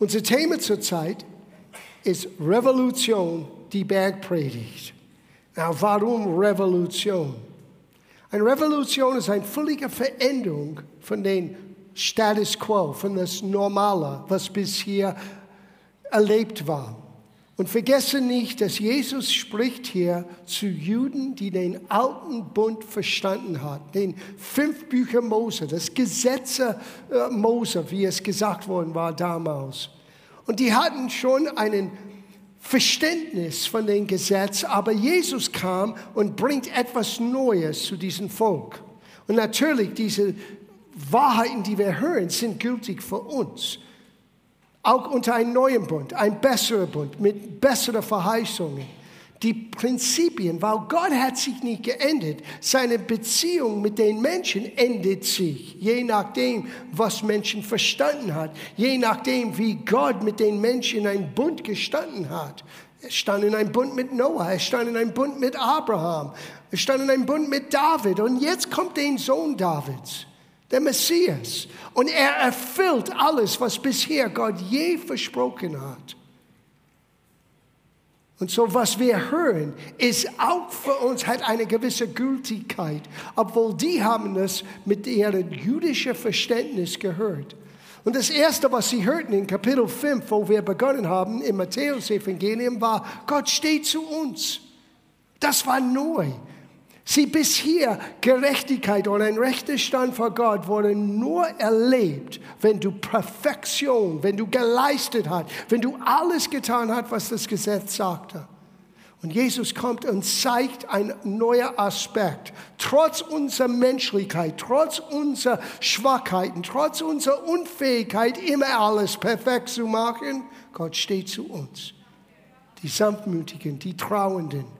Unser Thema zurzeit ist Revolution, die Bergpredigt. Na, warum Revolution? Eine Revolution ist eine völlige Veränderung von dem Status quo, von das Normale, was bisher erlebt war. Und vergesse nicht, dass Jesus spricht hier zu Juden, die den alten Bund verstanden hat, den fünf Bücher Mose, das Gesetze äh, Mose, wie es gesagt worden war damals. Und die hatten schon einen Verständnis von dem Gesetz, aber Jesus kam und bringt etwas Neues zu diesem Volk. Und natürlich, diese Wahrheiten, die wir hören, sind gültig für uns. Auch unter einem neuen Bund, ein besserer Bund mit besseren Verheißungen. Die Prinzipien, weil Gott hat sich nicht geändert. Seine Beziehung mit den Menschen endet sich, je nachdem, was Menschen verstanden hat, je nachdem, wie Gott mit den Menschen in einen Bund gestanden hat. Er stand in einem Bund mit Noah, er stand in einem Bund mit Abraham, er stand in einem Bund mit David und jetzt kommt der Sohn Davids der Messias. Und er erfüllt alles, was bisher Gott je versprochen hat. Und so, was wir hören, ist auch für uns, hat eine gewisse Gültigkeit, obwohl die haben es mit ihrem jüdischen Verständnis gehört. Und das Erste, was sie hörten in Kapitel 5, wo wir begonnen haben, im Matthäus-Evangelium, war, Gott steht zu uns. Das war neu. Sie bis hier Gerechtigkeit und ein rechter Stand vor Gott wurde nur erlebt, wenn du Perfektion, wenn du geleistet hast, wenn du alles getan hast, was das Gesetz sagte. Und Jesus kommt und zeigt einen neuen Aspekt. Trotz unserer Menschlichkeit, trotz unserer Schwachheiten, trotz unserer Unfähigkeit, immer alles perfekt zu machen, Gott steht zu uns. Die Sanftmütigen, die Trauenden,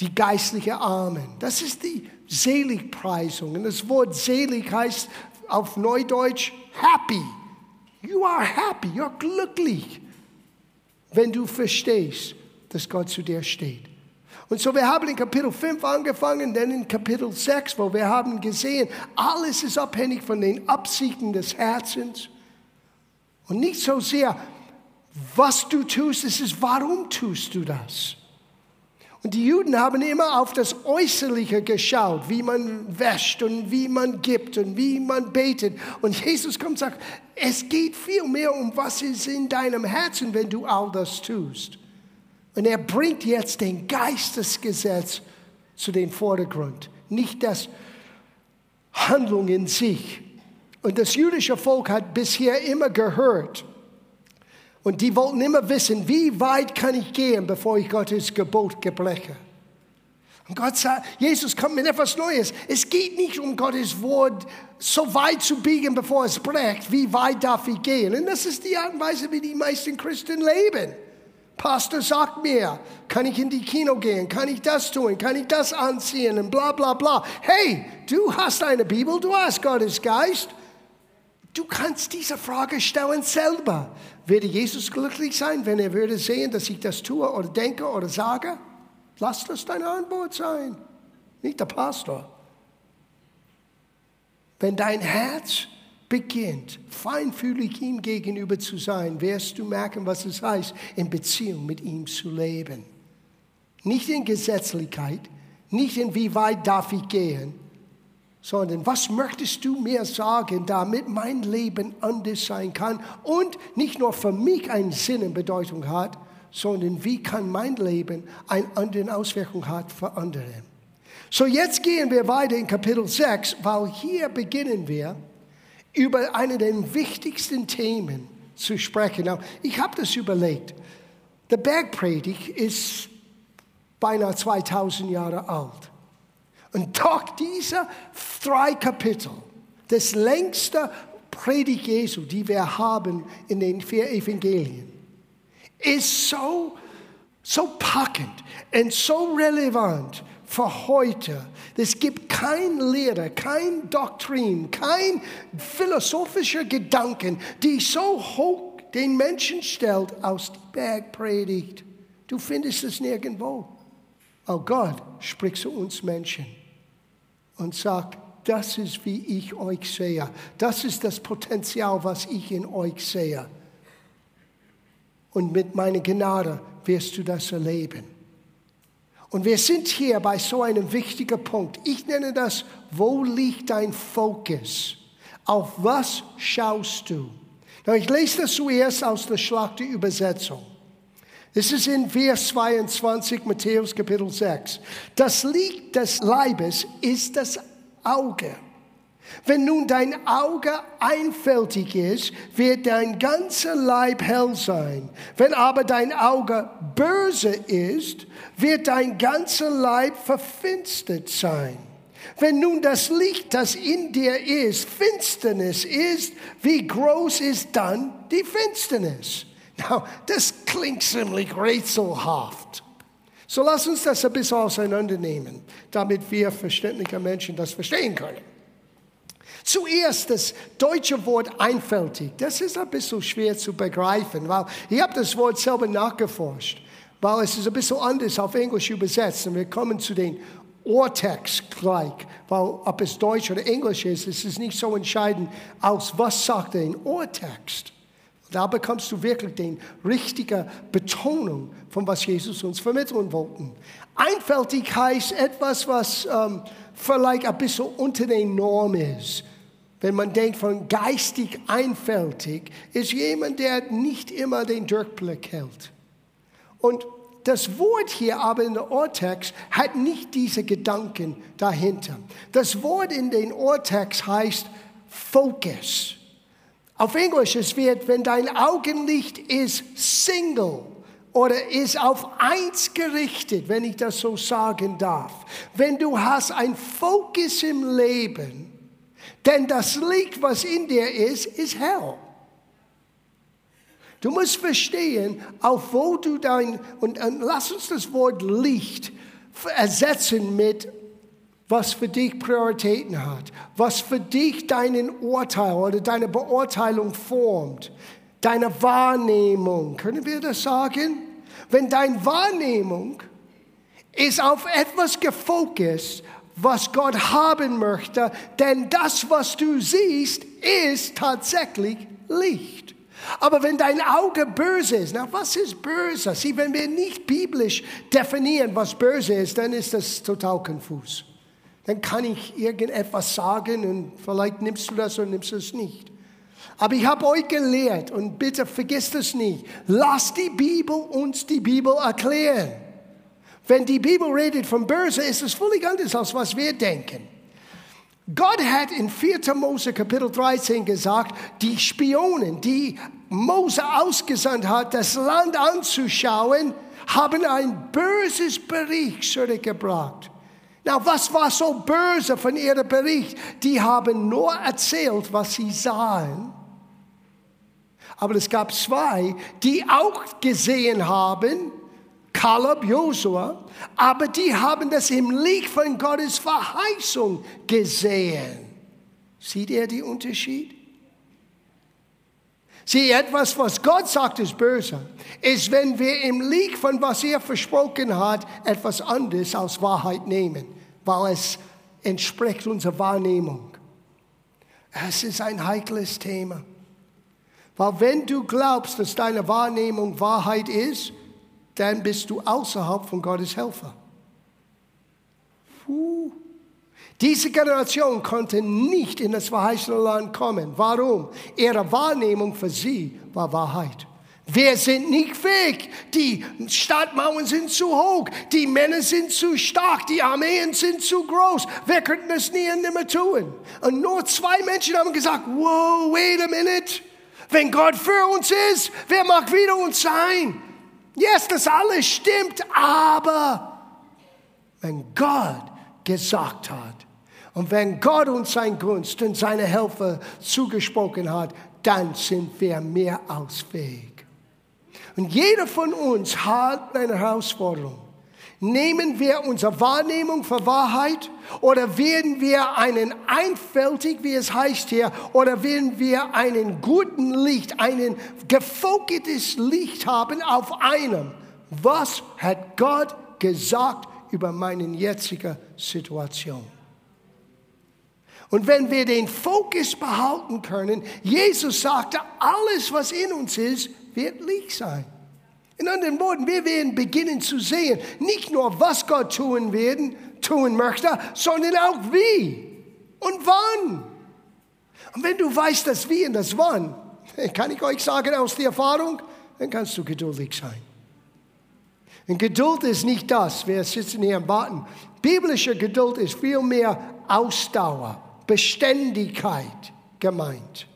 die geistliche Armen. Das ist die Seligpreisung. Und das Wort selig heißt auf Neudeutsch happy. You are happy, you're glücklich, wenn du verstehst, dass Gott zu dir steht. Und so, wir haben in Kapitel 5 angefangen, dann in Kapitel 6, wo wir haben gesehen, alles ist abhängig von den Absichten des Herzens. Und nicht so sehr, was du tust, es ist, warum tust du das? Und die Juden haben immer auf das Äußerliche geschaut, wie man wäscht und wie man gibt und wie man betet. Und Jesus kommt und sagt, es geht viel mehr um, was ist in deinem Herzen, wenn du all das tust. Und er bringt jetzt den Geistesgesetz zu den Vordergrund, nicht das Handlung in sich. Und das jüdische Volk hat bisher immer gehört, und die wollten immer wissen, wie weit kann ich gehen, bevor ich Gottes Gebot gebreche. Und Gott sagt, Jesus kommt mit etwas Neues. Es geht nicht um Gottes Wort so weit zu biegen, bevor es bricht. Wie weit darf ich gehen? Und das ist die Art und Weise, wie die meisten Christen leben. Pastor sagt mir, kann ich in die Kino gehen? Kann ich das tun? Kann ich das anziehen? Und bla bla bla. Hey, du hast eine Bibel, du hast Gottes Geist. Du kannst diese Frage stellen selber. Würde Jesus glücklich sein, wenn er würde sehen, dass ich das tue oder denke oder sage? Lass das deine Antwort sein, nicht der Pastor. Wenn dein Herz beginnt, feinfühlig ihm gegenüber zu sein, wirst du merken, was es heißt, in Beziehung mit ihm zu leben. Nicht in Gesetzlichkeit, nicht in wie weit darf ich gehen, sondern was möchtest du mir sagen, damit mein Leben anders sein kann und nicht nur für mich einen Sinn und Bedeutung hat, sondern wie kann mein Leben eine andere Auswirkung hat für andere. So jetzt gehen wir weiter in Kapitel 6, weil hier beginnen wir über eine der wichtigsten Themen zu sprechen. Ich habe das überlegt. Der Bergpredigt ist beinahe 2000 Jahre alt. Und doch diese drei Kapitel, das längste Predigt Jesu, die wir haben in den vier Evangelien, ist so, so packend und so relevant für heute. Es gibt kein Lehre, kein Doktrin, kein philosophischer Gedanken, die so hoch den Menschen stellt aus der Bergpredigt. Du findest es nirgendwo. Oh Gott spricht zu uns Menschen und sagt, das ist, wie ich euch sehe. Das ist das Potenzial, was ich in euch sehe. Und mit meiner Gnade wirst du das erleben. Und wir sind hier bei so einem wichtigen Punkt. Ich nenne das, wo liegt dein Fokus? Auf was schaust du? Ich lese das zuerst aus der Schlachterübersetzung. Es ist in Vers 22, Matthäus Kapitel 6. Das Licht des Leibes ist das Auge. Wenn nun dein Auge einfältig ist, wird dein ganzer Leib hell sein. Wenn aber dein Auge böse ist, wird dein ganzer Leib verfinstert sein. Wenn nun das Licht, das in dir ist, Finsternis ist, wie groß ist dann die Finsternis? Now, das klingt ziemlich rätselhaft. So lass uns das ein bisschen auseinandernehmen, damit wir verständliche Menschen das verstehen können. Zuerst das deutsche Wort einfältig. Das ist ein bisschen schwer zu begreifen, weil ich habe das Wort selber nachgeforscht, weil es ist ein bisschen anders auf Englisch übersetzt. Und wir kommen zu den Ohrtext gleich, weil ob es Deutsch oder Englisch ist, es ist nicht so entscheidend, aus was sagt der Ohrtext. Da bekommst du wirklich die richtige Betonung von was Jesus uns vermitteln wollte. Einfältig heißt etwas, was ähm, vielleicht ein bisschen unter der Norm ist. Wenn man denkt von geistig einfältig, ist jemand, der nicht immer den Durchblick hält. Und das Wort hier aber in der Urtext hat nicht diese Gedanken dahinter. Das Wort in den Urtext heißt Focus. Auf Englisch es wird, wenn dein Augenlicht ist single oder ist auf eins gerichtet, wenn ich das so sagen darf. Wenn du hast ein Fokus im Leben, denn das Licht, was in dir ist, ist hell. Du musst verstehen, auf wo du dein, und, und lass uns das Wort Licht ersetzen mit, was für dich Prioritäten hat, was für dich deinen Urteil oder deine Beurteilung formt, deine Wahrnehmung. Können wir das sagen? Wenn deine Wahrnehmung ist auf etwas gefokust, was Gott haben möchte, denn das, was du siehst, ist tatsächlich Licht. Aber wenn dein Auge böse ist, na, was ist böse? Sieh, wenn wir nicht biblisch definieren, was böse ist, dann ist das total konfus. Dann kann ich irgendetwas sagen und vielleicht nimmst du das oder nimmst es nicht. Aber ich habe euch gelehrt und bitte vergisst es nicht. Lass die Bibel uns die Bibel erklären. Wenn die Bibel redet von Böse, ist es völlig anders, als was wir denken. Gott hat in 4. Mose Kapitel 13 gesagt, die Spionen, die Mose ausgesandt hat, das Land anzuschauen, haben ein böses Bericht zurückgebracht. Na, was war so böse von ihrem Bericht? Die haben nur erzählt, was sie sahen. Aber es gab zwei, die auch gesehen haben, Kaleb, Josua, aber die haben das im Licht von Gottes Verheißung gesehen. Sieht ihr den Unterschied? Sieh, etwas, was Gott sagt, ist böse, ist, wenn wir im Licht von was er versprochen hat, etwas anderes als Wahrheit nehmen, weil es entspricht unserer Wahrnehmung. Es ist ein heikles Thema. Weil wenn du glaubst, dass deine Wahrnehmung Wahrheit ist, dann bist du außerhalb von Gottes Helfer. Puh. Diese Generation konnte nicht in das verheißene Land kommen. Warum? Ihre Wahrnehmung für sie war Wahrheit. Wir sind nicht fähig. Die Stadtmauern sind zu hoch. Die Männer sind zu stark. Die Armeen sind zu groß. Wir könnten das nie und nimmer tun. Und nur zwei Menschen haben gesagt, wow, wait a minute. Wenn Gott für uns ist, wer mag wieder uns sein? Yes, das alles stimmt, aber wenn Gott gesagt hat und wenn Gott uns sein Gunst und seine Helfer zugesprochen hat, dann sind wir mehr als fähig. Und jeder von uns hat eine Herausforderung. Nehmen wir unsere Wahrnehmung für Wahrheit oder werden wir einen einfältig, wie es heißt hier, oder werden wir einen guten Licht, einen gefokussiertes Licht haben auf einem? Was hat Gott gesagt über meine jetzige Situation? Und wenn wir den Fokus behalten können, Jesus sagte, alles, was in uns ist, wird Licht sein. In anderen Worten, wir werden beginnen zu sehen, nicht nur was Gott tun werden, tun möchte, sondern auch wie und wann. Und wenn du weißt, das Wie und das Wann, kann ich euch sagen aus der Erfahrung, dann kannst du geduldig sein. Und Geduld ist nicht das, wir sitzen hier im Warten. Biblische Geduld ist vielmehr Ausdauer, Beständigkeit gemeint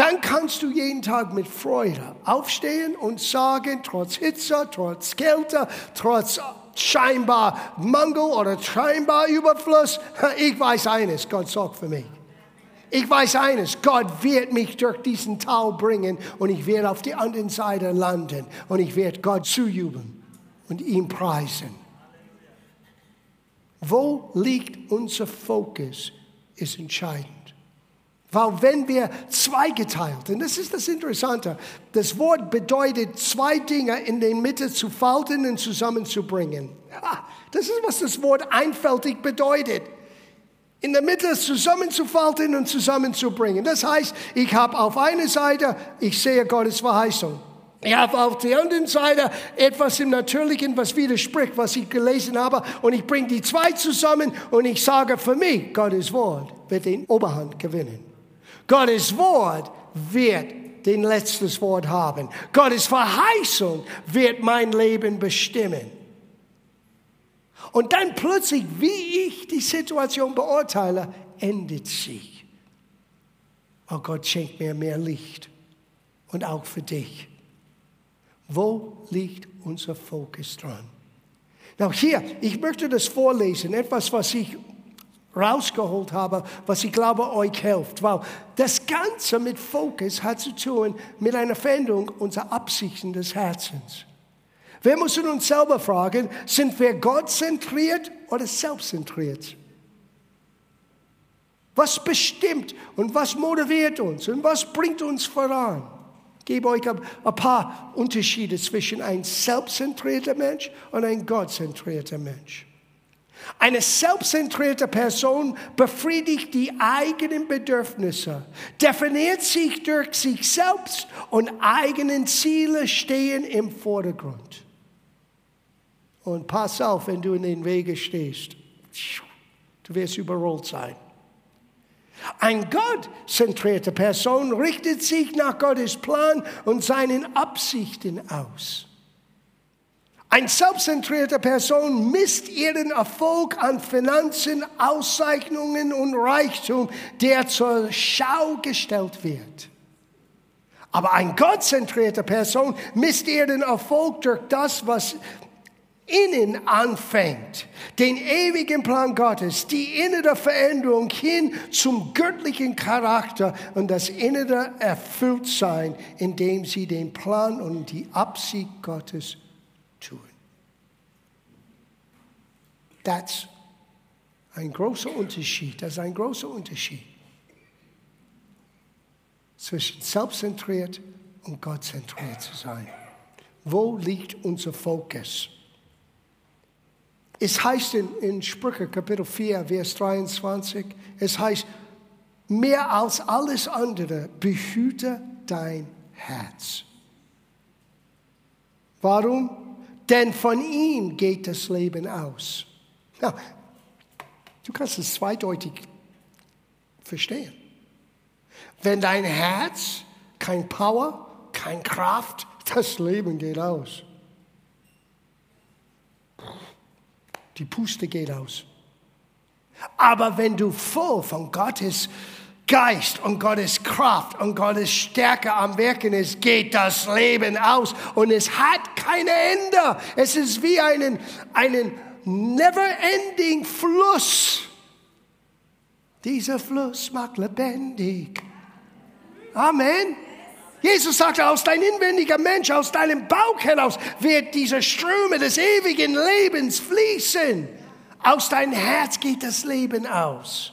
dann kannst du jeden Tag mit Freude aufstehen und sagen, trotz Hitze, trotz Kälte, trotz scheinbar Mangel oder scheinbar Überfluss, ich weiß eines, Gott sorgt für mich. Ich weiß eines, Gott wird mich durch diesen Tal bringen und ich werde auf die andere Seite landen und ich werde Gott zujubeln und ihn preisen. Wo liegt unser Fokus, ist entscheidend. Weil wenn wir zweigeteilt, und das ist das Interessante, das Wort bedeutet, zwei Dinge in der Mitte zu falten und zusammenzubringen. Das ist, was das Wort einfältig bedeutet. In der Mitte zusammenzufalten und zusammenzubringen. Das heißt, ich habe auf einer Seite, ich sehe Gottes Verheißung. Habe auf der anderen Seite etwas im Natürlichen, was widerspricht, was ich gelesen habe. Und ich bringe die zwei zusammen und ich sage für mich, Gottes Wort wird den Oberhand gewinnen. Gottes Wort wird den letztes Wort haben. Gottes Verheißung wird mein Leben bestimmen. Und dann plötzlich, wie ich die Situation beurteile, endet sich. Oh Gott schenkt mir mehr Licht und auch für dich. Wo liegt unser Fokus dran? Now hier, ich möchte das vorlesen, etwas, was ich rausgeholt habe, was ich glaube euch hilft. Weil das Ganze mit Fokus hat zu tun mit einer Veränderung unserer Absichten des Herzens. Wir müssen uns selber fragen, sind wir gottzentriert oder selbstzentriert? Was bestimmt und was motiviert uns und was bringt uns voran? Ich gebe euch ein paar Unterschiede zwischen ein selbstzentrierter Mensch und ein gottzentrierter Mensch. Eine selbstzentrierte Person befriedigt die eigenen Bedürfnisse, definiert sich durch sich selbst und eigenen Ziele stehen im Vordergrund. Und pass auf, wenn du in den Wege stehst. Du wirst überrollt sein. Eine gottzentrierte Person richtet sich nach Gottes Plan und seinen Absichten aus. Eine selbstzentrierte Person misst ihren Erfolg an Finanzen, Auszeichnungen und Reichtum, der zur Schau gestellt wird. Aber eine gottzentrierte Person misst ihren Erfolg durch das, was innen anfängt, den ewigen Plan Gottes, die innere Veränderung hin zum göttlichen Charakter und das innere Erfülltsein, indem sie den Plan und die Absicht Gottes tun. Das ist ein großer Unterschied. Das ist ein großer Unterschied zwischen selbstzentriert und gottzentriert zu sein. Wo liegt unser Fokus? Es heißt in, in Sprüche Kapitel 4, Vers 23, es heißt, mehr als alles andere, behüte dein Herz. Warum? Denn von ihm geht das Leben aus. Ja, du kannst es zweideutig verstehen. Wenn dein Herz kein Power, kein Kraft, das Leben geht aus. Die Puste geht aus. Aber wenn du voll von Gottes Geist und Gottes Kraft und Gottes Stärke am Wirken ist, geht das Leben aus und es hat keine Ende. Es ist wie einen, einen never-ending Fluss. Dieser Fluss macht lebendig. Amen. Jesus sagte, aus dein inwendiger Mensch, aus deinem Bauch heraus wird diese Ströme des ewigen Lebens fließen. Aus deinem Herz geht das Leben aus.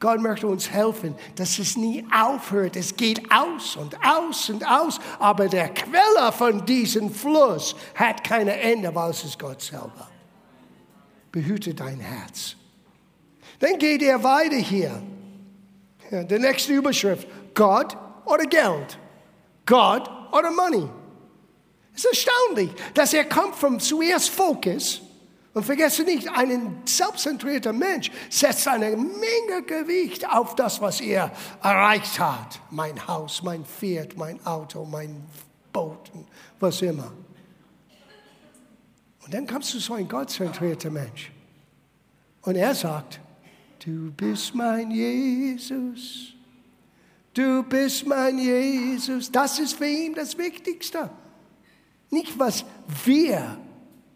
Gott möchte uns helfen, dass es nie aufhört. Es geht aus und aus und aus, aber der Quelle von diesem Fluss hat keine Ende, weil es ist Gott selber. Behüte dein Herz. Dann geht er weiter hier. Ja, die nächste Überschrift, Gott oder Geld. Gott oder Money. Es ist erstaunlich, dass er kommt vom zuerst Fokus und vergesse nicht, ein selbstzentrierter Mensch setzt eine Menge Gewicht auf das, was er erreicht hat. Mein Haus, mein Pferd, mein Auto, mein Boot, was immer. Und dann kommst du so ein gottzentrierter Mensch. Und er sagt, du bist mein Jesus. Du bist mein Jesus. Das ist für ihn das Wichtigste. Nicht was wir,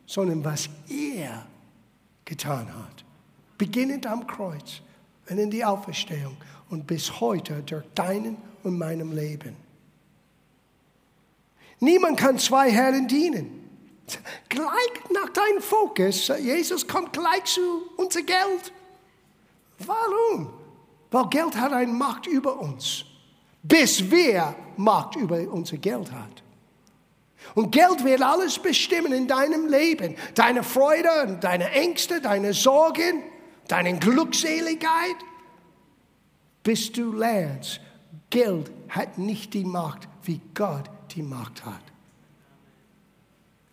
sondern was er getan hat. Beginnend am Kreuz und in die Auferstehung und bis heute durch deinen und meinem Leben. Niemand kann zwei Herren dienen. Gleich nach deinem Fokus, Jesus kommt gleich zu unser Geld. Warum? Weil Geld hat eine Macht über uns, bis wir Macht über unser Geld hat. Und Geld wird alles bestimmen in deinem Leben. Deine Freude, deine Ängste, deine Sorgen, deine Glückseligkeit. Bis du lernst, Geld hat nicht die Macht, wie Gott die Macht hat.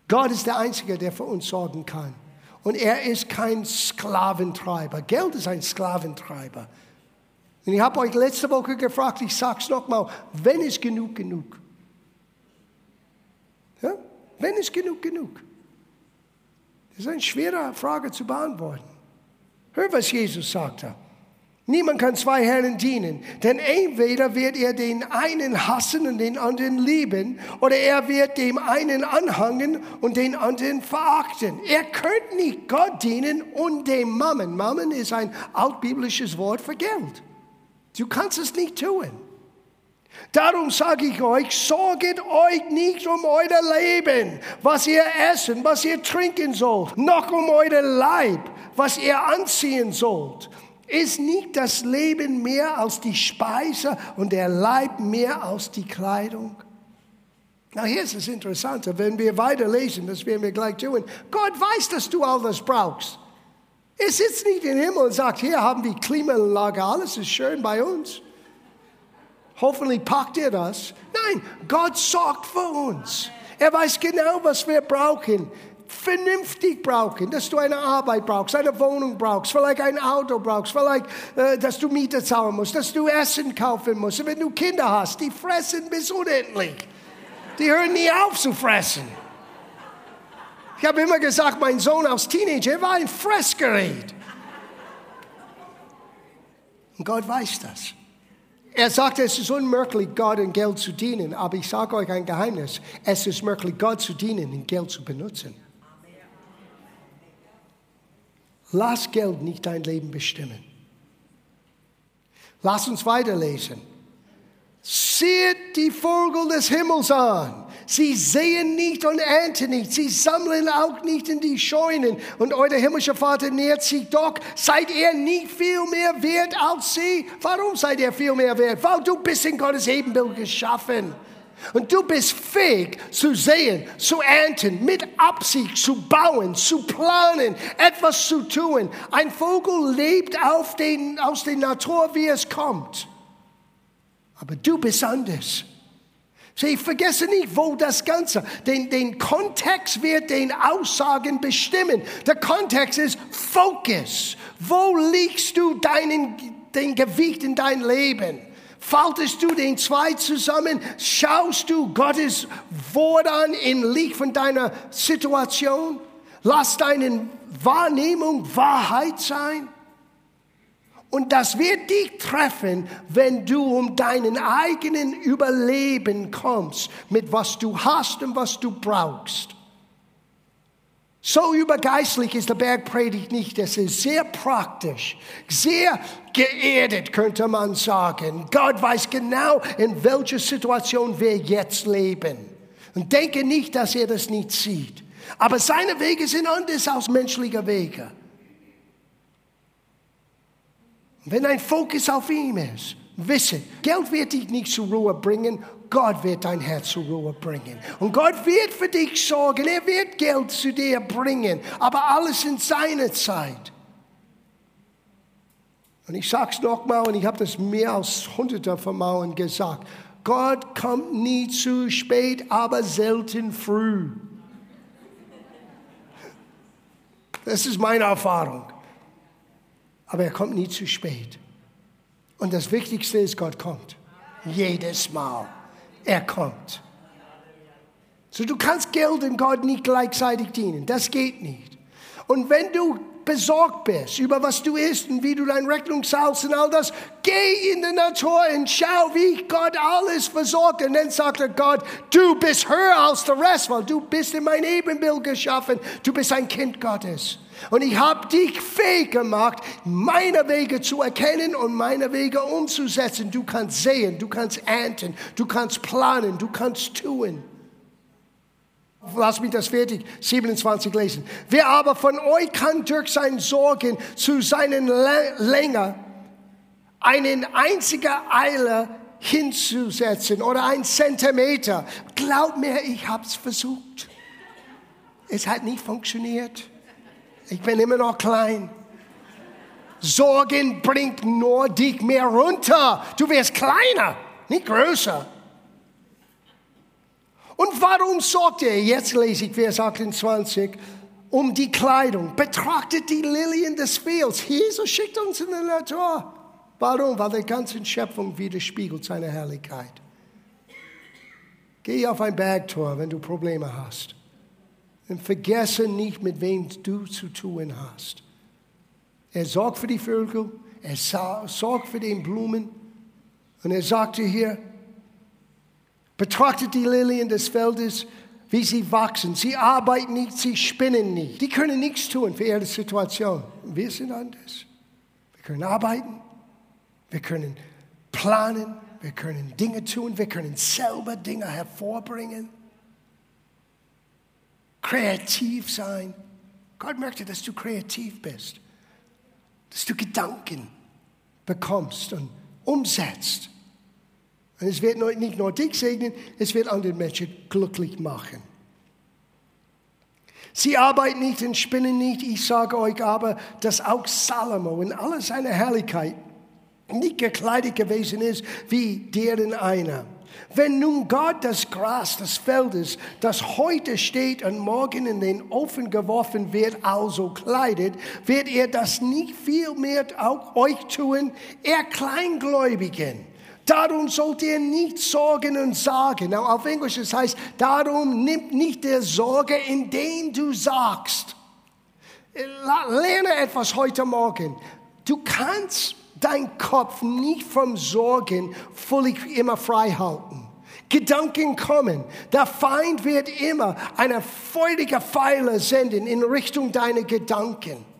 Gott ist der Einzige, der für uns sorgen kann. Und er ist kein Sklaventreiber. Geld ist ein Sklaventreiber. Und ich habe euch letzte Woche gefragt, ich sage es nochmal, wenn ist genug genug? Ja? Wenn ist genug genug? Das ist eine schwere Frage zu beantworten. Hör, was Jesus sagte. Niemand kann zwei Herren dienen, denn entweder wird er den einen hassen und den anderen lieben, oder er wird dem einen anhangen und den anderen verachten. Er könnte nicht Gott dienen und dem Mammon. Mammon ist ein altbiblisches Wort für Geld. Du kannst es nicht tun. Darum sage ich euch, sorget euch nicht um euer Leben, was ihr essen, was ihr trinken sollt, noch um euer Leib, was ihr anziehen sollt. Ist nicht das Leben mehr als die Speise und der Leib mehr als die Kleidung? Na, hier ist es interessant, wenn wir weiterlesen, das werden wir gleich tun. Gott weiß, dass du all das brauchst. Er sitzt nicht im Himmel und sagt, hier haben wir Klimaanlage, alles ist schön bei uns. Hoffentlich packt ihr das. Nein, Gott sorgt für uns. Er weiß genau, was wir brauchen. Vernünftig brauchen, dass du eine Arbeit brauchst, eine Wohnung brauchst, vielleicht ein Auto brauchst, vielleicht, äh, dass du Miete zahlen musst, dass du Essen kaufen musst. Wenn du Kinder hast, die fressen bis unendlich. Die hören nie auf zu fressen. Ich habe immer gesagt, mein Sohn als Teenager war ein Fressgerät. Und Gott weiß das. Er sagt, es ist unmöglich, Gott in Geld zu dienen. Aber ich sage euch ein Geheimnis. Es ist möglich, Gott zu dienen und Geld zu benutzen. Lass Geld nicht dein Leben bestimmen. Lass uns weiterlesen. Seht die Vögel des Himmels an. Sie sehen nicht und ernten nicht. Sie sammeln auch nicht in die Scheunen. Und euer himmlischer Vater nährt sich doch. Seid ihr nicht viel mehr wert als sie? Warum seid ihr viel mehr wert? Weil du bist in Gottes Ebenbild geschaffen. Und du bist fähig zu sehen, zu ernten, mit Absicht zu bauen, zu planen, etwas zu tun. Ein Vogel lebt den, aus der Natur, wie es kommt. Aber du bist anders. Sie vergesse nicht, wo das Ganze, den, den Kontext wird den Aussagen bestimmen. Der Kontext ist Fokus. Wo legst du deinen, den Gewicht in dein Leben? Faltest du den zwei zusammen? Schaust du Gottes Wort an im Licht von deiner Situation? Lass deine Wahrnehmung Wahrheit sein. Und das wird dich treffen, wenn du um deinen eigenen Überleben kommst, mit was du hast und was du brauchst. So übergeistlich ist der Bergpredigt nicht. Es ist sehr praktisch, sehr geerdet, könnte man sagen. Gott weiß genau, in welcher Situation wir jetzt leben. Und denke nicht, dass er das nicht sieht. Aber seine Wege sind anders als menschliche Wege. Wenn ein Fokus auf ihm ist, wisse, Geld wird dich nicht zur Ruhe bringen, Gott wird dein Herz zur Ruhe bringen. Und Gott wird für dich sorgen, er wird Geld zu dir bringen, aber alles in seiner Zeit. Und ich sage es nochmal, und ich habe das mehr als hunderte von Mauern gesagt. Gott kommt nie zu spät, aber selten früh. Das ist meine Erfahrung. Aber er kommt nie zu spät. Und das Wichtigste ist, Gott kommt. Jedes Mal. Er kommt. So, du kannst Geld und Gott nicht gleichzeitig dienen. Das geht nicht. Und wenn du besorgt bist über was du isst und wie du deine Rechnung zahlst und all das, geh in die Natur und schau, wie Gott alles versorgt. Und dann sagt er Gott, du bist höher als der Rest, weil du bist in mein Ebenbild geschaffen. Du bist ein Kind Gottes. Und ich habe dich fähig gemacht, meine Wege zu erkennen und meine Wege umzusetzen. Du kannst sehen, du kannst ernten, du kannst planen, du kannst tun. Lass mich das fertig, 27 lesen. Wer aber von euch kann durch sein Sorgen zu seinen Länge einen einzigen Eiler hinzusetzen oder ein Zentimeter. Glaub mir, ich hab's versucht. Es hat nicht funktioniert. Ich bin immer noch klein. Sorgen bringt nur dich mehr runter. Du wirst kleiner, nicht größer. Und warum sorgt er, jetzt lese ich Vers 28, um die Kleidung? Betrachtet die Lilien des Fields. Jesus schickt uns in die Natur. Warum? Weil die ganze Schöpfung widerspiegelt seine Herrlichkeit. Geh auf ein Bergtor, wenn du Probleme hast. Und vergesse nicht, mit wem du zu tun hast. Er sorgt für die Vögel, er sorgt für die Blumen. Und er sagte hier, Betrachtet die Lilien des Feldes, wie sie wachsen. Sie arbeiten nicht, sie spinnen nicht. Die können nichts tun für ihre Situation. Wir sind anders. Wir können arbeiten, wir können planen, wir können Dinge tun, wir können selber Dinge hervorbringen. Kreativ sein. Gott möchte, dass du kreativ bist, dass du Gedanken bekommst und umsetzt. Und es wird nicht nur dich segnen, es wird andere Menschen glücklich machen. Sie arbeiten nicht und spinnen nicht. Ich sage euch aber, dass auch Salomo in aller seiner Herrlichkeit nicht gekleidet gewesen ist wie deren einer. Wenn nun Gott das Gras des Feldes, das heute steht und morgen in den Ofen geworfen wird, also kleidet, wird er das nicht viel mehr auch euch tun, ihr Kleingläubigen. Darum sollt ihr nicht sorgen und sagen. Now, auf Englisch das heißt, darum nimm nicht der Sorge, indem du sagst. Lerne etwas heute Morgen. Du kannst deinen Kopf nicht vom Sorgen völlig immer frei halten. Gedanken kommen. Der Feind wird immer eine feurige Pfeile senden in Richtung deiner Gedanken.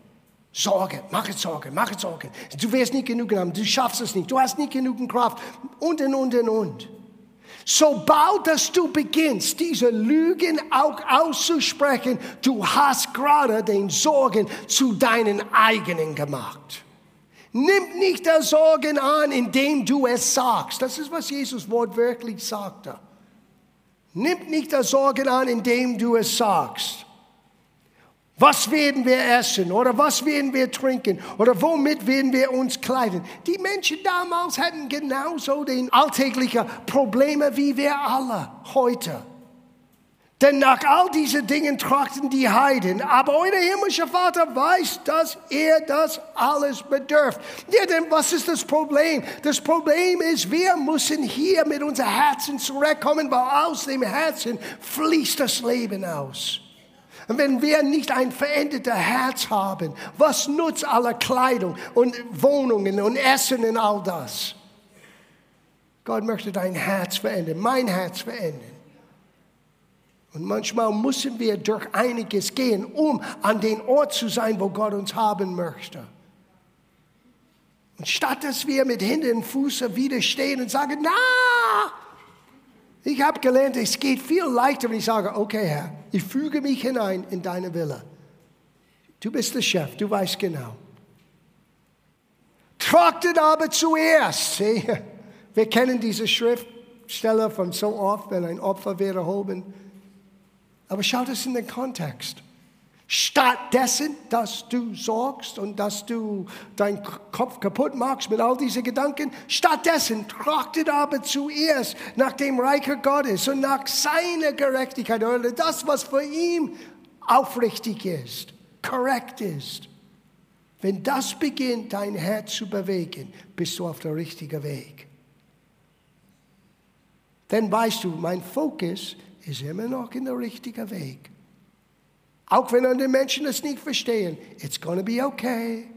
Sorge, mache Sorge, mache Sorge. Du wirst nicht genug haben, du schaffst es nicht, du hast nicht genug Kraft und und und und. Sobald dass du beginnst, diese Lügen auch auszusprechen, du hast gerade den Sorgen zu deinen eigenen gemacht. Nimm nicht der Sorgen an, indem du es sagst. Das ist, was Jesus wortwörtlich sagte. Nimm nicht der Sorgen an, indem du es sagst. Was werden wir essen oder was werden wir trinken oder womit werden wir uns kleiden? Die Menschen damals hatten genauso den alltäglichen Probleme wie wir alle heute. Denn nach all diesen Dingen trachten die Heiden. Aber euer himmlischer Vater weiß, dass er das alles bedürft. Ja, denn was ist das Problem? Das Problem ist, wir müssen hier mit unserem Herzen zurückkommen, weil aus dem Herzen fließt das Leben aus. Und wenn wir nicht ein verändertes Herz haben, was nutzt alle Kleidung und Wohnungen und Essen und all das? Gott möchte dein Herz verändern, mein Herz verändern. Und manchmal müssen wir durch einiges gehen, um an den Ort zu sein, wo Gott uns haben möchte. Und statt dass wir mit Händen und Füßen widerstehen und sagen, na, ich habe gelernt, es geht viel leichter, wenn ich sage, okay Herr, ich füge mich hinein in deine Wille. Du bist der Chef, du weißt genau. Trachtet aber zuerst. Wir kennen diese Schriftsteller von so oft, wenn ein Opfer wäre erhoben. Aber schaut es in den Kontext. Stattdessen, dass du sorgst und dass du deinen Kopf kaputt machst mit all diesen Gedanken, stattdessen trachtet aber zuerst nach dem Reiche Gottes und nach seiner Gerechtigkeit oder das, was für ihn aufrichtig ist, korrekt ist. Wenn das beginnt, dein Herz zu bewegen, bist du auf der richtigen Weg. Dann weißt du, mein Fokus ist immer noch in der richtigen Weg. Auch wenn andere Menschen es nicht verstehen, it's gonna be okay.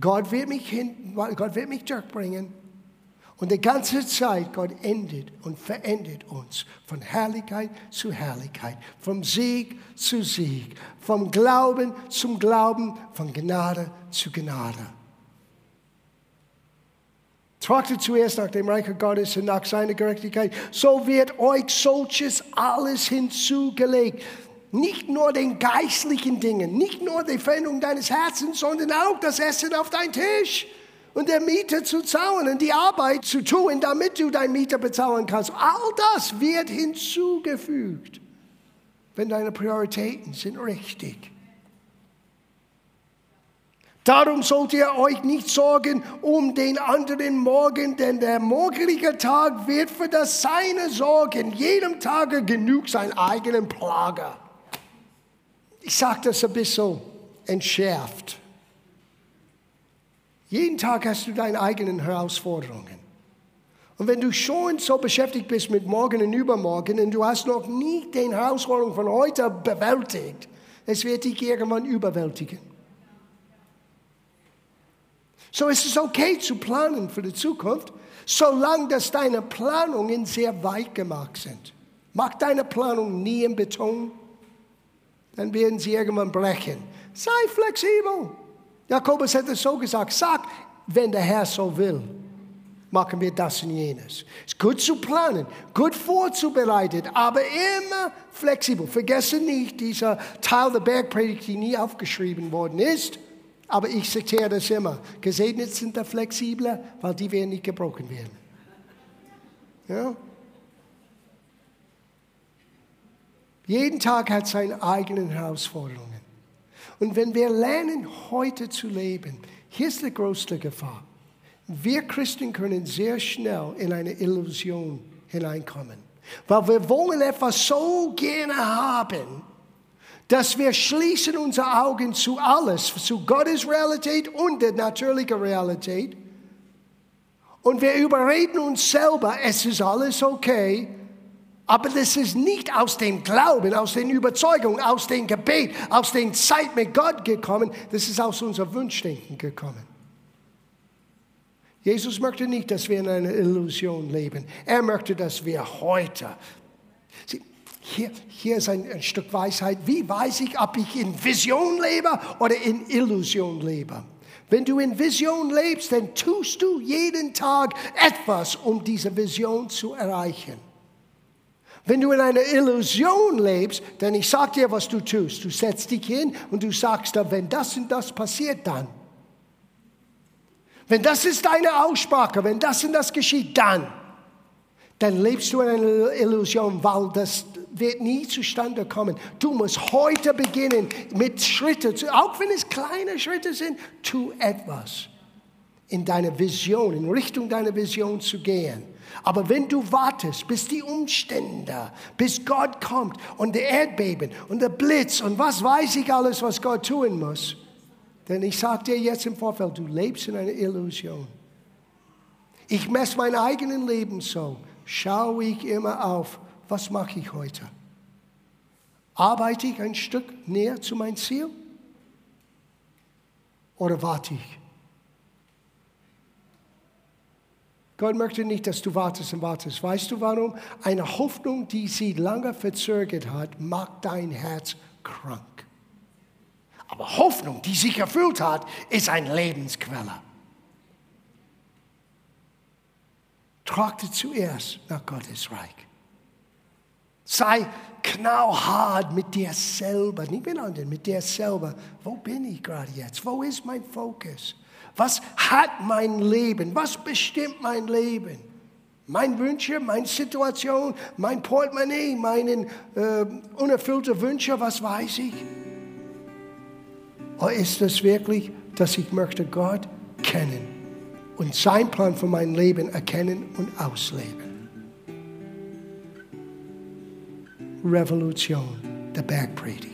Gott wird mich, hin, Gott wird mich durchbringen. Und die ganze Zeit, Gott endet und verändert uns von Herrlichkeit zu Herrlichkeit, vom Sieg zu Sieg, vom Glauben zum Glauben, von Gnade zu Gnade. Trachtet zuerst nach dem Reich Gottes und nach seiner Gerechtigkeit, so wird euch solches alles hinzugelegt. Nicht nur den geistlichen Dingen, nicht nur die Veränderung deines Herzens, sondern auch das Essen auf deinen Tisch und der Miete zu zahlen und die Arbeit zu tun, damit du deinen Mieter bezahlen kannst. All das wird hinzugefügt, wenn deine Prioritäten sind richtig. Darum sollt ihr euch nicht sorgen um den anderen Morgen, denn der morgige Tag wird für das Seine sorgen. Jedem Tage genug sein eigenen Plager. Ich sage das ein bisschen entschärft. Jeden Tag hast du deine eigenen Herausforderungen. Und wenn du schon so beschäftigt bist mit morgen und übermorgen und du hast noch nie die Herausforderung von heute bewältigt, es wird dich irgendwann überwältigen. So ist es okay zu planen für die Zukunft, solange dass deine Planungen sehr weit gemacht sind. Mach deine Planung nie in Beton dann werden sie irgendwann brechen. Sei flexibel. Jakobus hat es so gesagt, sag, wenn der Herr so will, machen wir das und jenes. Es ist gut zu planen, gut vorzubereiten, aber immer flexibel. Vergesse nicht dieser Teil der Bergpredigt, die nie aufgeschrieben worden ist. Aber ich zitiere das immer. Gesegnet sind der Flexible, weil die werden nicht gebrochen werden. Ja? Jeden Tag hat seine eigenen Herausforderungen. Und wenn wir lernen, heute zu leben, hier ist die größte Gefahr. Wir Christen können sehr schnell in eine Illusion hineinkommen. Weil wir wollen etwas so gerne haben, dass wir schließen unsere Augen zu alles, zu Gottes Realität und der natürlichen Realität. Und wir überreden uns selber, es ist alles okay, aber das ist nicht aus dem Glauben, aus den Überzeugungen, aus dem Gebet, aus der Zeit mit Gott gekommen. Das ist aus unserem Wunschdenken gekommen. Jesus möchte nicht, dass wir in einer Illusion leben. Er möchte, dass wir heute. Hier, hier ist ein, ein Stück Weisheit. Wie weiß ich, ob ich in Vision lebe oder in Illusion lebe? Wenn du in Vision lebst, dann tust du jeden Tag etwas, um diese Vision zu erreichen. Wenn du in einer Illusion lebst, dann ich sag dir, was du tust. Du setzt dich hin und du sagst wenn das und das passiert, dann. Wenn das ist deine Aussprache, wenn das und das geschieht, dann. Dann lebst du in einer Illusion, weil das wird nie zustande kommen. Du musst heute beginnen mit Schritten, auch wenn es kleine Schritte sind, tu etwas in deine Vision, in Richtung deiner Vision zu gehen. Aber wenn du wartest, bis die Umstände, bis Gott kommt und der Erdbeben und der Blitz und was weiß ich alles, was Gott tun muss, denn ich sage dir jetzt im Vorfeld, du lebst in einer Illusion. Ich messe mein eigenes Leben so. Schaue ich immer auf, was mache ich heute? Arbeite ich ein Stück näher zu meinem Ziel? Oder warte ich? Gott möchte nicht, dass du wartest und wartest. Weißt du warum? Eine Hoffnung, die sie lange verzögert hat, macht dein Herz krank. Aber Hoffnung, die sich erfüllt hat, ist ein Lebensquelle. Tragte zuerst nach Gottes Reich. Sei knallhart mit dir selber, nicht mit anderen, mit dir selber. Wo bin ich gerade jetzt? Wo ist mein Fokus? Was hat mein Leben? Was bestimmt mein Leben? Mein Wünsche, meine Situation, mein Portemonnaie, meine äh, unerfüllte Wünsche, was weiß ich? Oder ist es wirklich, dass ich möchte Gott kennen und sein Plan für mein Leben erkennen und ausleben? Revolution, der Bergpredigt.